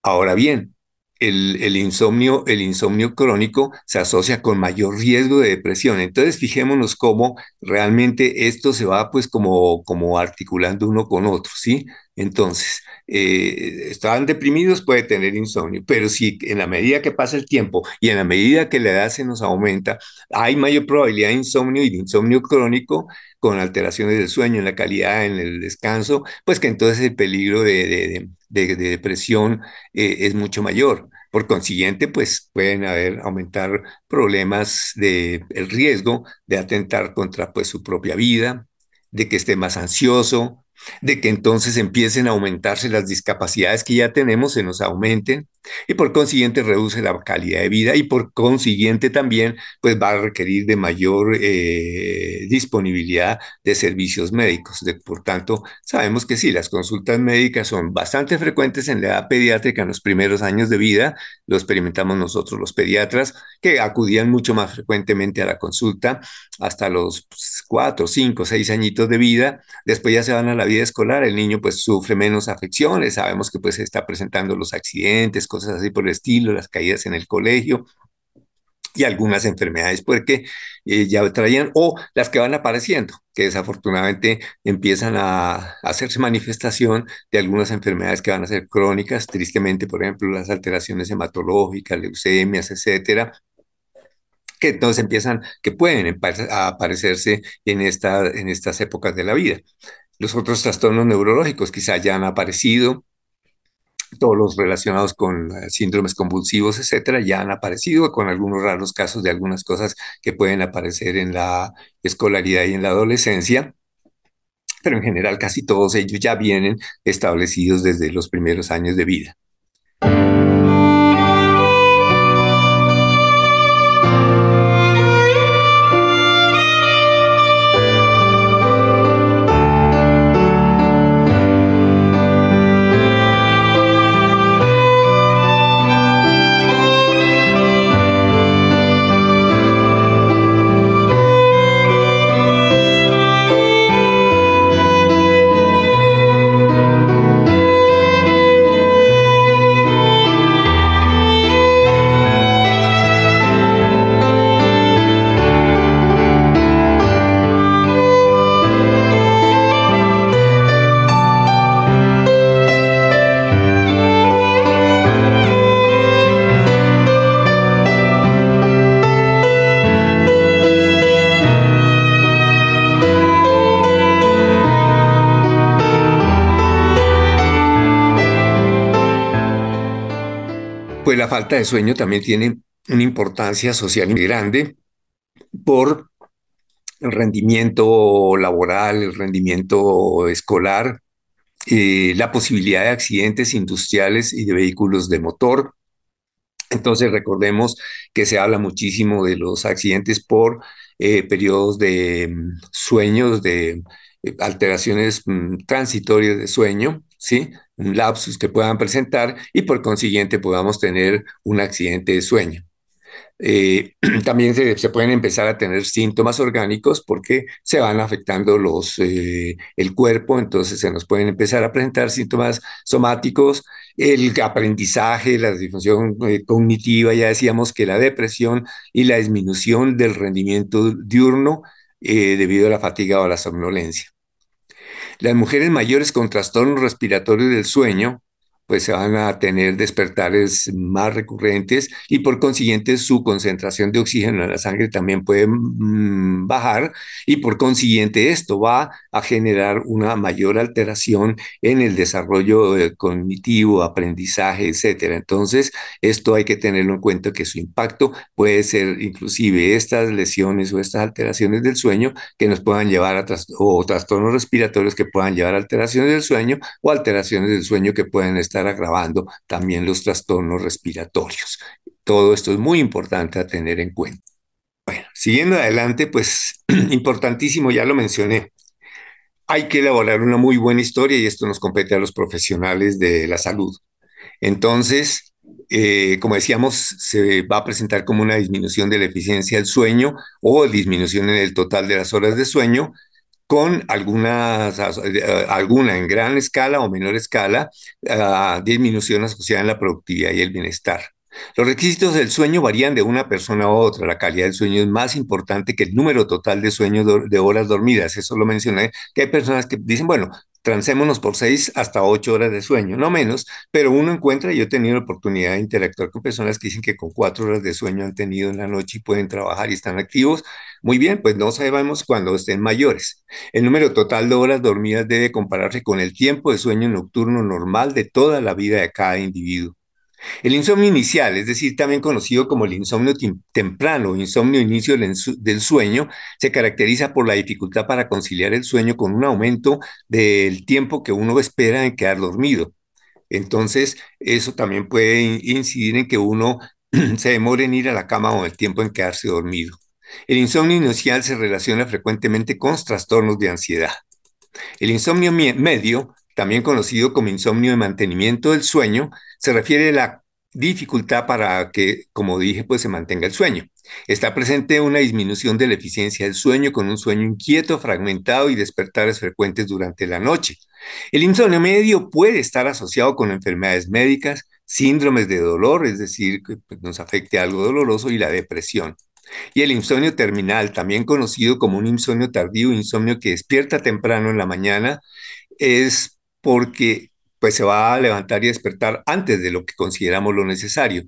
Ahora bien, el, insomnio, el insomnio crónico se asocia con mayor riesgo de depresión. Entonces, fijémonos cómo realmente esto se va pues como, como articulando uno con otro, ¿sí? Entonces, eh, estaban deprimidos, puede tener insomnio, pero si en la medida que pasa el tiempo y en la medida que la edad se nos aumenta, hay mayor probabilidad de insomnio y de insomnio crónico con alteraciones del sueño, en la calidad, en el descanso, pues que entonces el peligro de, depresión eh, es mucho mayor. Por consiguiente, pues pueden haber aumentar problemas de el riesgo de atentar contra pues su propia vida, de que esté más ansioso, de que entonces empiecen a aumentarse las discapacidades que ya tenemos, se nos aumenten y por consiguiente reduce la calidad de vida y por consiguiente también pues va a requerir de mayor eh, disponibilidad de servicios médicos. por tanto, sabemos que sí, las consultas médicas son bastante frecuentes en la edad pediátrica en los primeros años de vida, lo experimentamos nosotros los pediatras, que acudían mucho más frecuentemente a la consulta hasta los pues, cuatro, cinco, seis añitos de vida, después ya se van a la escolar, el niño pues sufre menos afecciones, sabemos que pues está presentando los accidentes, cosas así por el estilo, las caídas en el colegio y algunas enfermedades porque eh, ya traían o las que van apareciendo, que desafortunadamente empiezan a, hacerse manifestación de algunas enfermedades que van a ser crónicas, tristemente, por ejemplo, las alteraciones hematológicas, leucemias, etcétera, que entonces empiezan, que pueden aparecerse en, en estas épocas de la vida. Los otros trastornos neurológicos quizá ya han aparecido, todos los relacionados con eh, síndromes convulsivos, etcétera, ya han aparecido con algunos raros casos de algunas cosas que pueden aparecer en la escolaridad y en la adolescencia, pero en general casi todos ellos ya vienen establecidos desde los primeros años de vida. La falta de sueño también tiene una importancia social muy grande por el rendimiento laboral, el rendimiento escolar, eh, la posibilidad de accidentes industriales y de vehículos de motor. Entonces recordemos que se habla muchísimo de los accidentes por eh, periodos de mm, sueños, de eh, alteraciones mm, transitorias de sueño, ¿sí? Un lapsus que puedan presentar y por consiguiente podamos tener un accidente de sueño. Eh, también se, pueden empezar a tener síntomas orgánicos porque se van afectando los, eh, el cuerpo, entonces se nos pueden empezar a presentar síntomas somáticos, el aprendizaje, la disfunción eh, cognitiva, ya decíamos que la depresión y la disminución del rendimiento diurno debido a la fatiga o a la somnolencia. Las mujeres mayores con trastornos respiratorios del sueño pues se van a tener despertares más recurrentes y por consiguiente su concentración de oxígeno en la sangre también puede mm, bajar y por consiguiente esto va a generar una mayor alteración en el desarrollo eh, cognitivo, aprendizaje, etcétera. Entonces, esto hay que tenerlo en cuenta que su impacto puede ser inclusive estas lesiones o estas alteraciones del sueño que nos puedan llevar a trastornos respiratorios que puedan llevar a alteraciones del sueño o alteraciones del sueño que pueden estar agravando también los trastornos respiratorios. Todo esto es muy importante a tener en cuenta. Bueno, siguiendo adelante, pues importantísimo, ya lo mencioné, hay que elaborar una muy buena historia y esto nos compete a los profesionales de la salud. Entonces, eh, como decíamos, se va a presentar como una disminución de la eficiencia del sueño o disminución en el total de las horas de sueño, con algunas, eh, alguna en gran escala o menor escala, uh, disminución asociada en la productividad y el bienestar. Los requisitos del sueño varían de una persona a otra. La calidad del sueño es más importante que el número total de sueños de horas dormidas. Eso lo mencioné, que hay personas que dicen, bueno, transémonos por seis hasta ocho horas de sueño, no menos, pero uno encuentra, yo he tenido la oportunidad de interactuar con personas que dicen que con cuatro horas de sueño han tenido en la noche y pueden trabajar y están activos. Muy bien, pues no sabemos cuando estén mayores. El número total de horas dormidas debe compararse con el tiempo de sueño nocturno normal de toda la vida de cada individuo. El insomnio inicial, es decir, también conocido como el insomnio temprano o insomnio inicio del sueño, se caracteriza por la dificultad para conciliar el sueño con un aumento del tiempo que uno espera en quedar dormido. Entonces, eso también puede incidir en que uno se demore en ir a la cama o el tiempo en quedarse dormido. El insomnio inicial se relaciona frecuentemente con trastornos de ansiedad. El insomnio medio también conocido como insomnio de mantenimiento del sueño, se refiere a la dificultad para que, como dije, pues se mantenga el sueño. Está presente una disminución de la eficiencia del sueño con un sueño inquieto, fragmentado y despertares frecuentes durante la noche. El insomnio medio puede estar asociado con enfermedades médicas, síndromes de dolor, es decir, que pues, nos afecte algo doloroso, y la depresión. Y el insomnio terminal, también conocido como un insomnio tardío, insomnio que despierta temprano en la mañana, es porque pues se va a levantar y despertar antes de lo que consideramos lo necesario.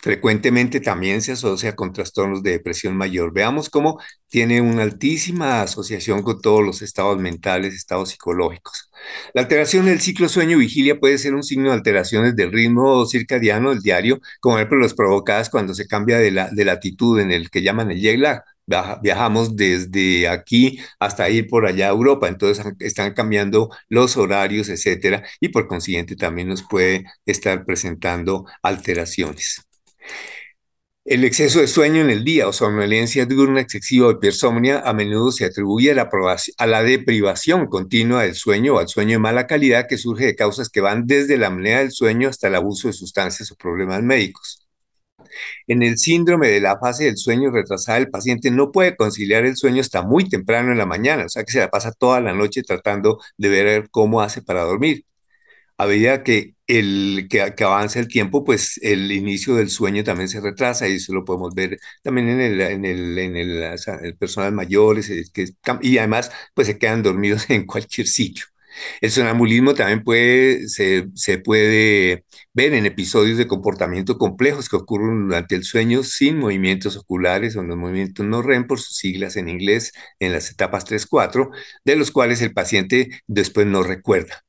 Frecuentemente también se asocia con trastornos de depresión mayor. Veamos cómo tiene una altísima asociación con todos los estados mentales, estados psicológicos. La alteración del ciclo sueño-vigilia puede ser un signo de alteraciones del ritmo circadiano del diario, como por ejemplo las provocadas cuando se cambia de, la, de latitud en el que llaman el jet lag viajamos desde aquí hasta ir por allá a Europa, entonces están cambiando los horarios, etcétera, y por consiguiente también nos puede estar presentando alteraciones. El exceso de sueño en el día o somnolencia diurna excesiva o hipersomnia a menudo se atribuye a la, a deprivación continua del sueño o al sueño de mala calidad que surge de causas que van desde la apnea del sueño hasta el abuso de sustancias o problemas médicos. En el síndrome de la fase del sueño retrasada, el paciente no puede conciliar el sueño hasta muy temprano en la mañana, o sea que se la pasa toda la noche tratando de ver cómo hace para dormir. A medida que, el, que, avanza el tiempo, pues el inicio del sueño también se retrasa y eso lo podemos ver también en el, en el, en el, personas mayores que, y además pues se quedan dormidos en cualquier sitio. El sonambulismo también puede, se, se, puede ver en episodios de comportamiento complejos que ocurren durante el sueño sin movimientos oculares o los movimientos no REM por sus siglas en inglés en las etapas 3-4, de los cuales el paciente después no recuerda.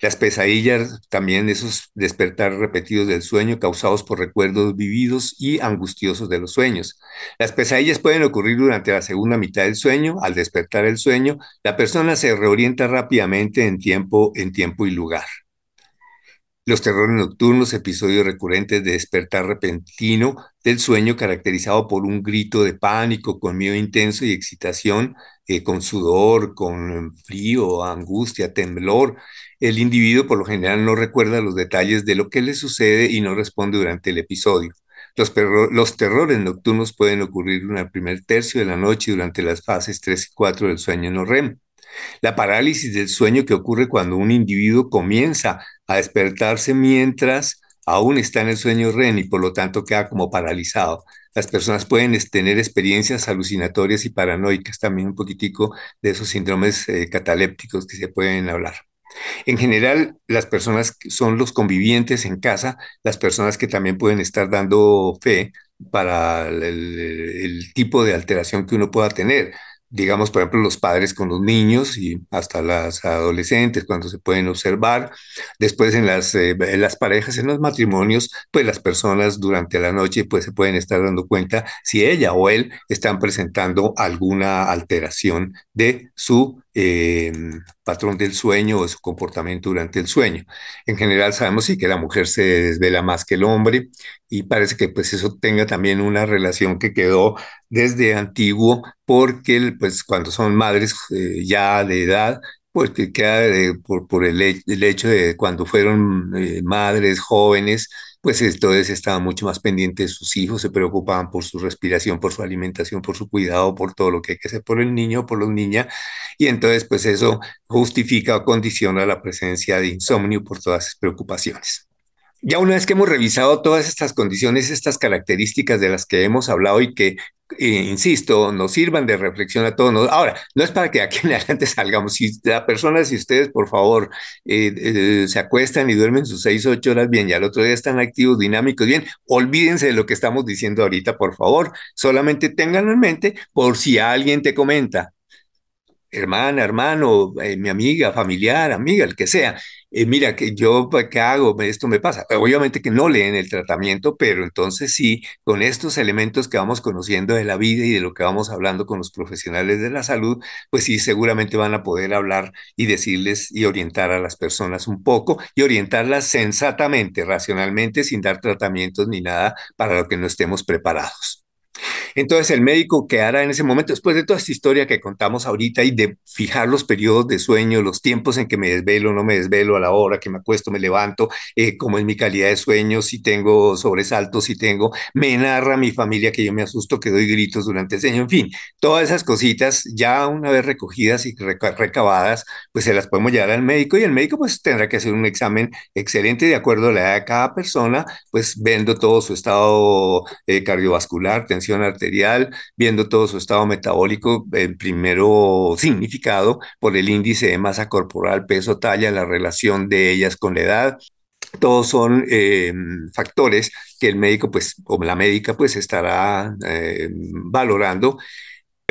Las pesadillas, también esos despertar repetidos del sueño causados por recuerdos vividos y angustiosos de los sueños. Las pesadillas pueden ocurrir durante la segunda mitad del sueño. Al despertar el sueño, la persona se reorienta rápidamente en tiempo, en tiempo y lugar. Los terrores nocturnos, episodios recurrentes de despertar repentino del sueño caracterizado por un grito de pánico, con miedo intenso y excitación, eh, con sudor, con frío, angustia, temblor. El individuo por lo general no recuerda los detalles de lo que le sucede y no responde durante el episodio. Los, terrores nocturnos pueden ocurrir en el primer tercio de la noche durante las fases 3 y 4 del sueño no REM. La parálisis del sueño que ocurre cuando un individuo comienza a despertarse mientras aún está en el sueño REM y por lo tanto queda como paralizado. Las personas pueden tener experiencias alucinatorias y paranoicas, también un poquitico de esos síndromes eh, catalépticos que se pueden hablar. En general, las personas son los convivientes en casa, las personas que también pueden estar dando fe para el tipo de alteración que uno pueda tener digamos, por ejemplo, los padres con los niños y hasta las adolescentes cuando se pueden observar. Después en las, eh, las parejas, en los matrimonios, pues las personas durante la noche pues se pueden estar dando cuenta si ella o él están presentando alguna alteración de su eh, patrón del sueño o su comportamiento durante el sueño. En general sabemos sí que la mujer se desvela más que el hombre y parece que pues eso tenga también una relación que quedó desde antiguo porque pues cuando son madres eh, ya de edad pues que queda por, por el, el, hecho de cuando fueron eh, madres jóvenes pues entonces estaban mucho más pendientes de sus hijos, se preocupaban por su respiración, por su alimentación, por su cuidado, por todo lo que hay que hacer por el niño, por los niñas, y entonces pues eso justifica o condiciona la presencia de insomnio por todas esas preocupaciones. Ya una vez que hemos revisado todas estas condiciones, estas características de las que hemos hablado y que, eh, insisto, nos sirvan de reflexión a todos. Ahora, no es para que aquí en adelante salgamos. Si la persona, si ustedes, por favor, eh, eh, se acuestan y duermen sus seis, ocho horas bien y al otro día están activos, dinámicos, bien, olvídense de lo que estamos diciendo ahorita, por favor. Solamente ténganlo en mente por si alguien te comenta, hermana, hermano, mi amiga, familiar, amiga, el que sea, eh, mira, que yo, pues, ¿qué hago? Esto me pasa. Obviamente que no leen el tratamiento, pero entonces sí, con estos elementos que vamos conociendo de la vida y de lo que vamos hablando con los profesionales de la salud, pues sí, seguramente van a poder hablar y decirles y orientar a las personas un poco y orientarlas sensatamente, racionalmente, sin dar tratamientos ni nada para lo que no estemos preparados. Entonces el médico que hará en ese momento, después de toda esta historia que contamos ahorita y de fijar los periodos de sueño, los tiempos en que me desvelo, no me desvelo, a la hora que me acuesto, me levanto, eh, cómo es mi calidad de sueño, si tengo sobresaltos, si tengo, me narra mi familia que yo me asusto, que doy gritos durante el sueño, en fin, todas esas cositas ya una vez recogidas y recabadas, pues se las podemos llevar al médico y el médico pues tendrá que hacer un examen excelente de acuerdo a la edad de cada persona, pues viendo todo su estado eh, cardiovascular, tensión arterial, viendo todo su estado metabólico, en primero significado por el índice de masa corporal, peso, talla, la relación de ellas con la edad, todos son eh, factores que el médico pues o la médica pues estará eh, valorando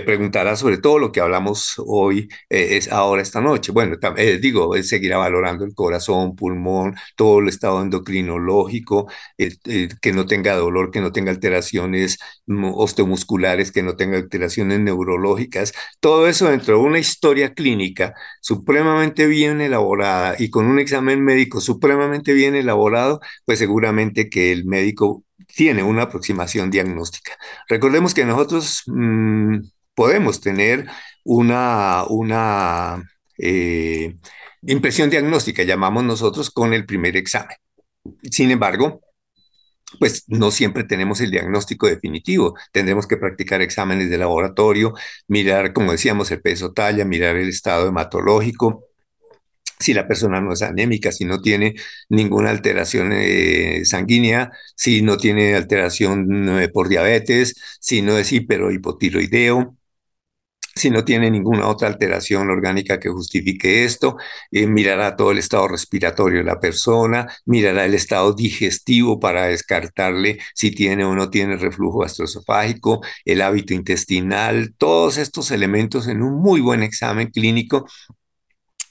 preguntará sobre todo lo que hablamos hoy, eh, es ahora esta noche. Bueno, eh, digo, él seguirá valorando el corazón, pulmón, todo el estado endocrinológico, que no tenga dolor, que no tenga alteraciones osteomusculares, que no tenga alteraciones neurológicas, todo eso dentro de una historia clínica supremamente bien elaborada y con un examen médico supremamente bien elaborado, pues seguramente que el médico tiene una aproximación diagnóstica. Recordemos que nosotros... Mm, podemos tener una, una eh, impresión diagnóstica, llamamos nosotros, con el primer examen. Sin embargo, pues no siempre tenemos el diagnóstico definitivo. Tendremos que practicar exámenes de laboratorio, mirar, como decíamos, el peso talla, mirar el estado hematológico, si la persona no es anémica, si no tiene ninguna alteración eh, sanguínea, si no tiene alteración eh, por diabetes, si no es hipotiroideo si no tiene ninguna otra alteración orgánica que justifique esto, eh, mirará todo el estado respiratorio de la persona, mirará el estado digestivo para descartarle si tiene o no tiene reflujo gastroesofágico, el hábito intestinal, todos estos elementos en un muy buen examen clínico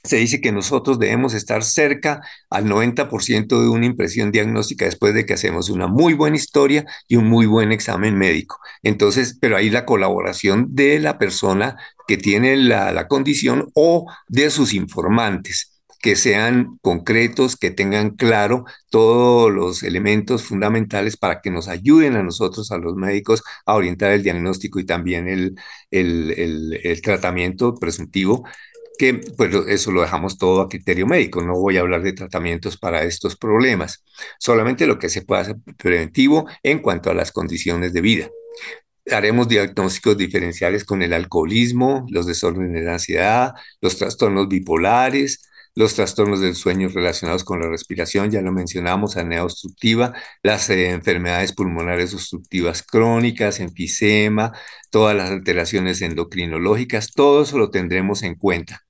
se dice que nosotros debemos estar cerca al 90% de una impresión diagnóstica después de que hacemos una muy buena historia y un muy buen examen médico. Entonces, pero ahí la colaboración de la persona que tiene la, la condición o de sus informantes que sean concretos, que tengan claro todos los elementos fundamentales para que nos ayuden a nosotros, a los médicos, a orientar el diagnóstico y también el, el, el, el tratamiento presuntivo que pues eso lo dejamos todo a criterio médico, no voy a hablar de tratamientos para estos problemas, solamente lo que se puede hacer preventivo en cuanto a las condiciones de vida. Haremos diagnósticos diferenciales con el alcoholismo, los desórdenes de ansiedad, los trastornos bipolares, los trastornos del sueño relacionados con la respiración, ya lo mencionamos, apnea obstructiva, las eh, enfermedades pulmonares obstructivas crónicas, enfisema, todas las alteraciones endocrinológicas, todo eso lo tendremos en cuenta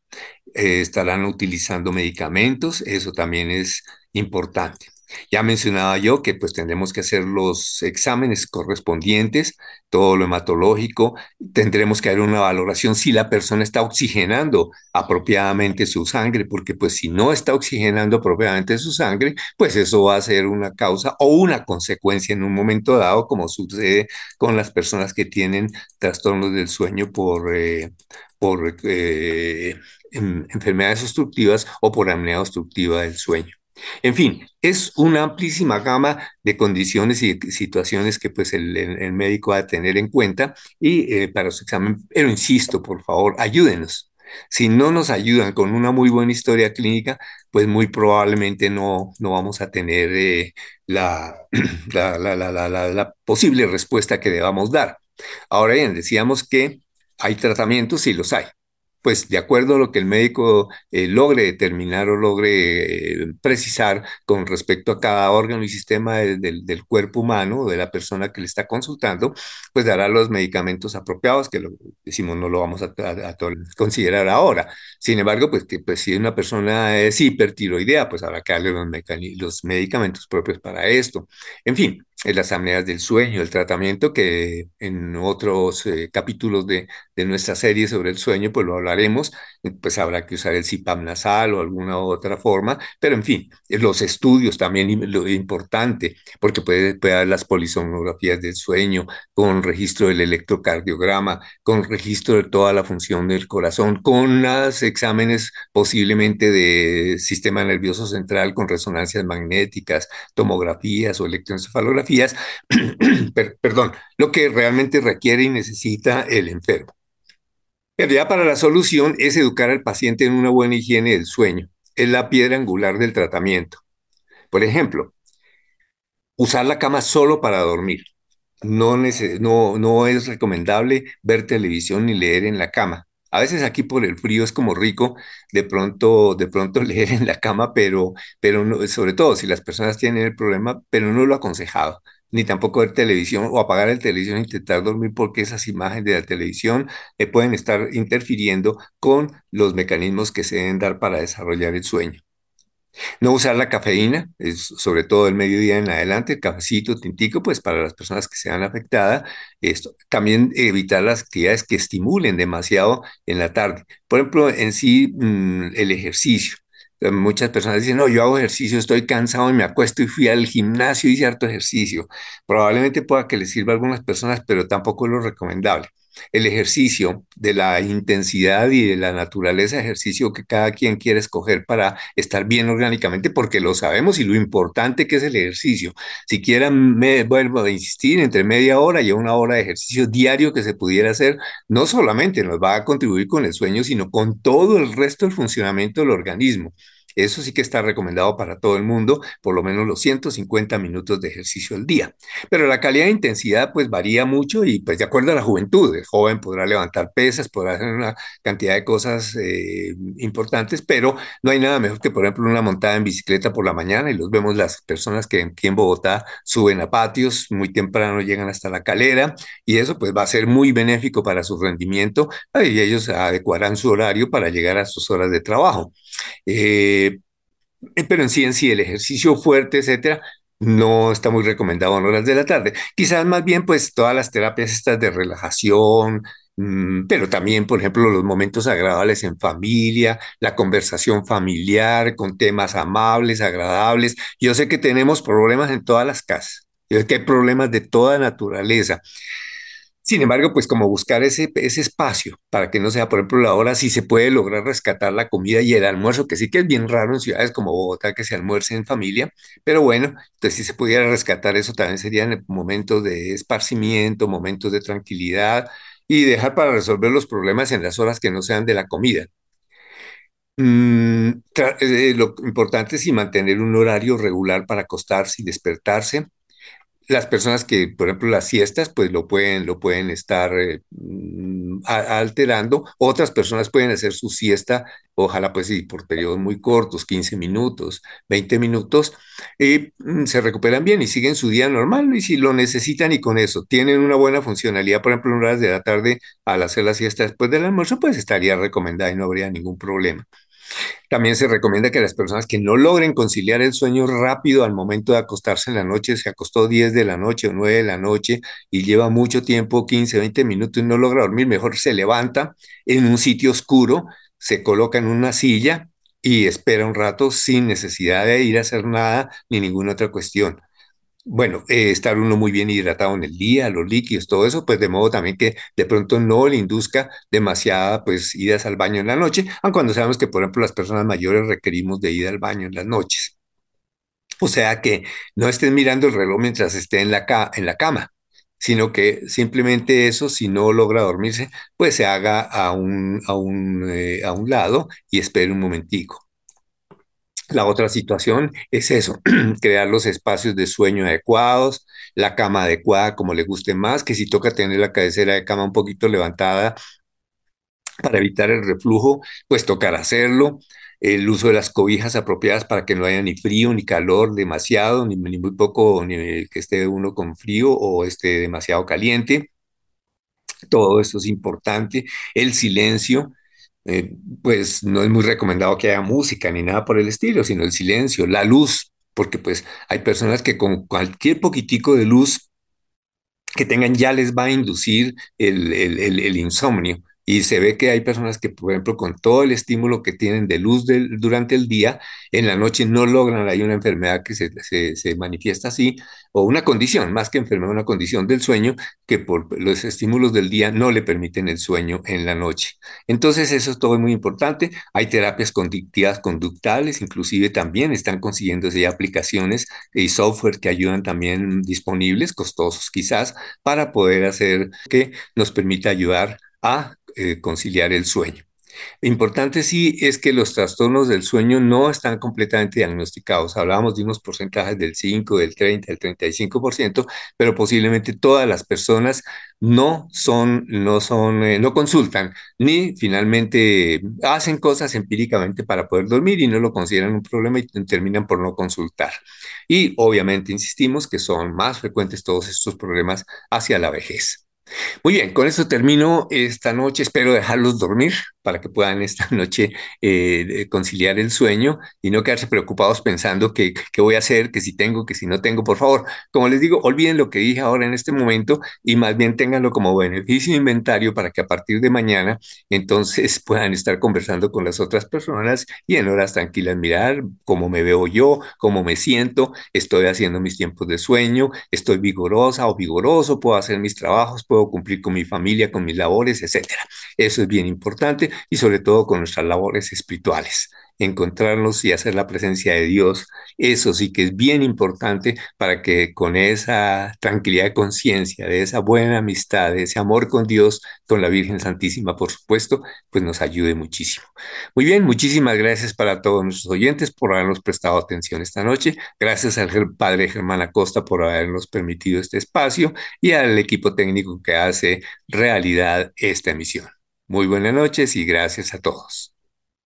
eh, estarán utilizando medicamentos, eso también es importante. Ya mencionaba yo que pues tendremos que hacer los exámenes correspondientes, todo lo hematológico, tendremos que hacer una valoración si la persona está oxigenando apropiadamente su sangre, porque pues si no está oxigenando apropiadamente su sangre, pues eso va a ser una causa o una consecuencia en un momento dado, como sucede con las personas que tienen trastornos del sueño por, eh, por eh, enfermedades obstructivas o por apnea obstructiva del sueño. En fin, es una amplísima gama de condiciones y situaciones que pues el, médico va a tener en cuenta y eh, para su examen, pero insisto, por favor, ayúdenos. Si no nos ayudan con una muy buena historia clínica, pues muy probablemente no, no vamos a tener eh, la, la, la posible respuesta que debamos dar. Ahora bien, decíamos que hay tratamientos, sí los hay pues de acuerdo a lo que el médico eh, logre determinar o logre eh, precisar con respecto a cada órgano y sistema del cuerpo humano o de la persona que le está consultando, pues dará los medicamentos apropiados, que lo decimos no lo vamos a, considerar ahora. Sin embargo, pues que pues, si una persona es hipertiroidea, pues habrá que darle los, los medicamentos propios para esto. En fin, las apneas del sueño, el tratamiento que en otros eh, capítulos de, de, nuestra serie sobre el sueño, pues lo hablaremos, pues habrá que usar el CPAP nasal o alguna otra forma, pero en fin, los estudios también lo importante, porque puede, puede haber las polisomnografías del sueño, con registro del electrocardiograma, con registro de toda la función del corazón, con los exámenes posiblemente de sistema nervioso central con resonancias magnéticas, tomografías o electroencefalografías perdón, lo que realmente requiere y necesita el enfermo. Pero ya para la solución es educar al paciente en una buena higiene del sueño. Es la piedra angular del tratamiento. Por ejemplo, usar la cama solo para dormir. No, es recomendable ver televisión ni leer en la cama. A veces aquí por el frío es como rico de pronto, de pronto leer en la cama, pero, pero no, sobre todo si las personas tienen el problema, pero no lo aconsejado ni tampoco ver televisión o apagar el televisión e intentar dormir porque esas imágenes de la televisión eh, pueden estar interfiriendo con los mecanismos que se deben dar para desarrollar el sueño. No usar la cafeína, es sobre todo el mediodía en adelante, el cafecito, tintico, pues para las personas que sean afectadas. Esto. También evitar las actividades que estimulen demasiado en la tarde. Por ejemplo, en sí, mm, el ejercicio. Muchas personas dicen, no, yo hago ejercicio, estoy cansado y me acuesto y fui al gimnasio y hice harto ejercicio. Probablemente pueda que les sirva a algunas personas, pero tampoco es lo recomendable el ejercicio, de la intensidad y de la naturaleza de ejercicio que cada quien quiere escoger para estar bien orgánicamente, porque lo sabemos y lo importante que es el ejercicio. Si quieran, me vuelvo a insistir, entre media hora y una hora de ejercicio diario que se pudiera hacer, no solamente nos va a contribuir con el sueño, sino con todo el resto del funcionamiento del organismo. Eso sí que está recomendado para todo el mundo, por lo menos los 150 minutos de ejercicio al día. Pero la calidad de intensidad pues varía mucho y pues de acuerdo a la juventud, el joven podrá levantar pesas, podrá hacer una cantidad de cosas eh, importantes, pero no hay nada mejor que por ejemplo una montada en bicicleta por la mañana y los vemos las personas que aquí en Bogotá suben a patios, muy temprano llegan hasta la calera y eso pues va a ser muy benéfico para su rendimiento y ellos adecuarán su horario para llegar a sus horas de trabajo. Eh, pero en sí, en sí, el ejercicio fuerte, etcétera, no está muy recomendado en horas de la tarde. Quizás más bien, pues, todas las terapias estas de relajación, mm, pero también, por ejemplo, los momentos agradables en familia, la conversación familiar con temas amables, agradables. Yo sé que tenemos problemas en todas las casas, yo sé que hay problemas de toda naturaleza. Sin embargo, pues como buscar ese, ese espacio para que no sea, por ejemplo, la hora, si se puede lograr rescatar la comida y el almuerzo, que sí que es bien raro en ciudades como Bogotá que se almuerce en familia, pero bueno, entonces si se pudiera rescatar eso también serían momentos de esparcimiento, momentos de tranquilidad y dejar para resolver los problemas en las horas que no sean de la comida. Mm, eh, lo importante es mantener un horario regular para acostarse y despertarse las personas que, por ejemplo, las siestas, pues lo pueden, lo pueden estar eh, mm, alterando. Otras personas pueden hacer su siesta, ojalá pues sí, por periodos muy cortos, 15 minutos, 20 minutos, y mm, se recuperan bien y siguen su día normal. Y si lo necesitan y con eso tienen una buena funcionalidad, por ejemplo, en horas de la tarde, al hacer la siesta después del almuerzo, pues estaría recomendada y no habría ningún problema. También se recomienda que las personas que no logren conciliar el sueño rápido al momento de acostarse en la noche, se acostó 10 de la noche o 9 de la noche y lleva mucho tiempo, 15, 20 minutos y no logra dormir, mejor se levanta en un sitio oscuro, se coloca en una silla y espera un rato sin necesidad de ir a hacer nada ni ninguna otra cuestión bueno, eh, estar uno muy bien hidratado en el día, los líquidos, todo eso, pues de modo también que de pronto no le induzca demasiada, pues, idas al baño en la noche, aun cuando sabemos que, por ejemplo, las personas mayores requerimos de ir al baño en las noches. O sea que no estén mirando el reloj mientras esté en la, en la cama, sino que simplemente eso, si no logra dormirse, pues se haga a un, a un, eh, a un lado y espere un momentico. La otra situación es eso, crear los espacios de sueño adecuados, la cama adecuada como le guste más, que si toca tener la cabecera de cama un poquito levantada para evitar el reflujo, pues tocar hacerlo. El uso de las cobijas apropiadas para que no haya ni frío ni calor demasiado, ni, ni muy poco, ni que esté uno con frío o esté demasiado caliente. Todo esto es importante. El silencio, eh, pues no es muy recomendado que haya música ni nada por el estilo, sino el silencio, la luz, porque pues hay personas que con cualquier poquitico de luz que tengan ya les va a inducir el, el insomnio. Y se ve que hay personas que, por ejemplo, con todo el estímulo que tienen de luz durante el día, en la noche no logran, hay una enfermedad que se, se, manifiesta así, o una condición, más que enfermedad, una condición del sueño, que por los estímulos del día no le permiten el sueño en la noche. Entonces, eso es todo muy importante. Hay terapias conductivas conductales, inclusive también están consiguiéndose aplicaciones y software que ayudan también disponibles, costosos quizás, para poder hacer que nos permita ayudar a eh, conciliar el sueño. Importante sí es que los trastornos del sueño no están completamente diagnosticados. Hablábamos de unos porcentajes del 5, del 30, del 35%, pero posiblemente todas las personas no son, no son, eh, no consultan, ni finalmente hacen cosas empíricamente para poder dormir y no lo consideran un problema y terminan por no consultar. Y obviamente insistimos que son más frecuentes todos estos problemas hacia la vejez. Muy bien, con eso termino esta noche. Espero dejarlos dormir para que puedan esta noche eh, conciliar el sueño y no quedarse preocupados pensando que qué voy a hacer, que si tengo, que si no tengo. Por favor, como les digo, olviden lo que dije ahora en este momento y más bien ténganlo como beneficio de inventario para que a partir de mañana entonces puedan estar conversando con las otras personas y en horas tranquilas mirar cómo me veo yo, cómo me siento, estoy haciendo mis tiempos de sueño, estoy vigorosa o vigoroso, puedo hacer mis trabajos, puedo cumplir con mi familia, con mis labores, etcétera. Eso es bien importante y sobre todo con nuestras labores espirituales encontrarnos y hacer la presencia de Dios. Eso sí que es bien importante para que con esa tranquilidad de conciencia, de esa buena amistad, de ese amor con Dios, con la Virgen Santísima, por supuesto, pues nos ayude muchísimo. Muy bien, muchísimas gracias para todos nuestros oyentes por habernos prestado atención esta noche. Gracias al Padre Germán Acosta por habernos permitido este espacio y al equipo técnico que hace realidad esta emisión. Muy buenas noches y gracias a todos.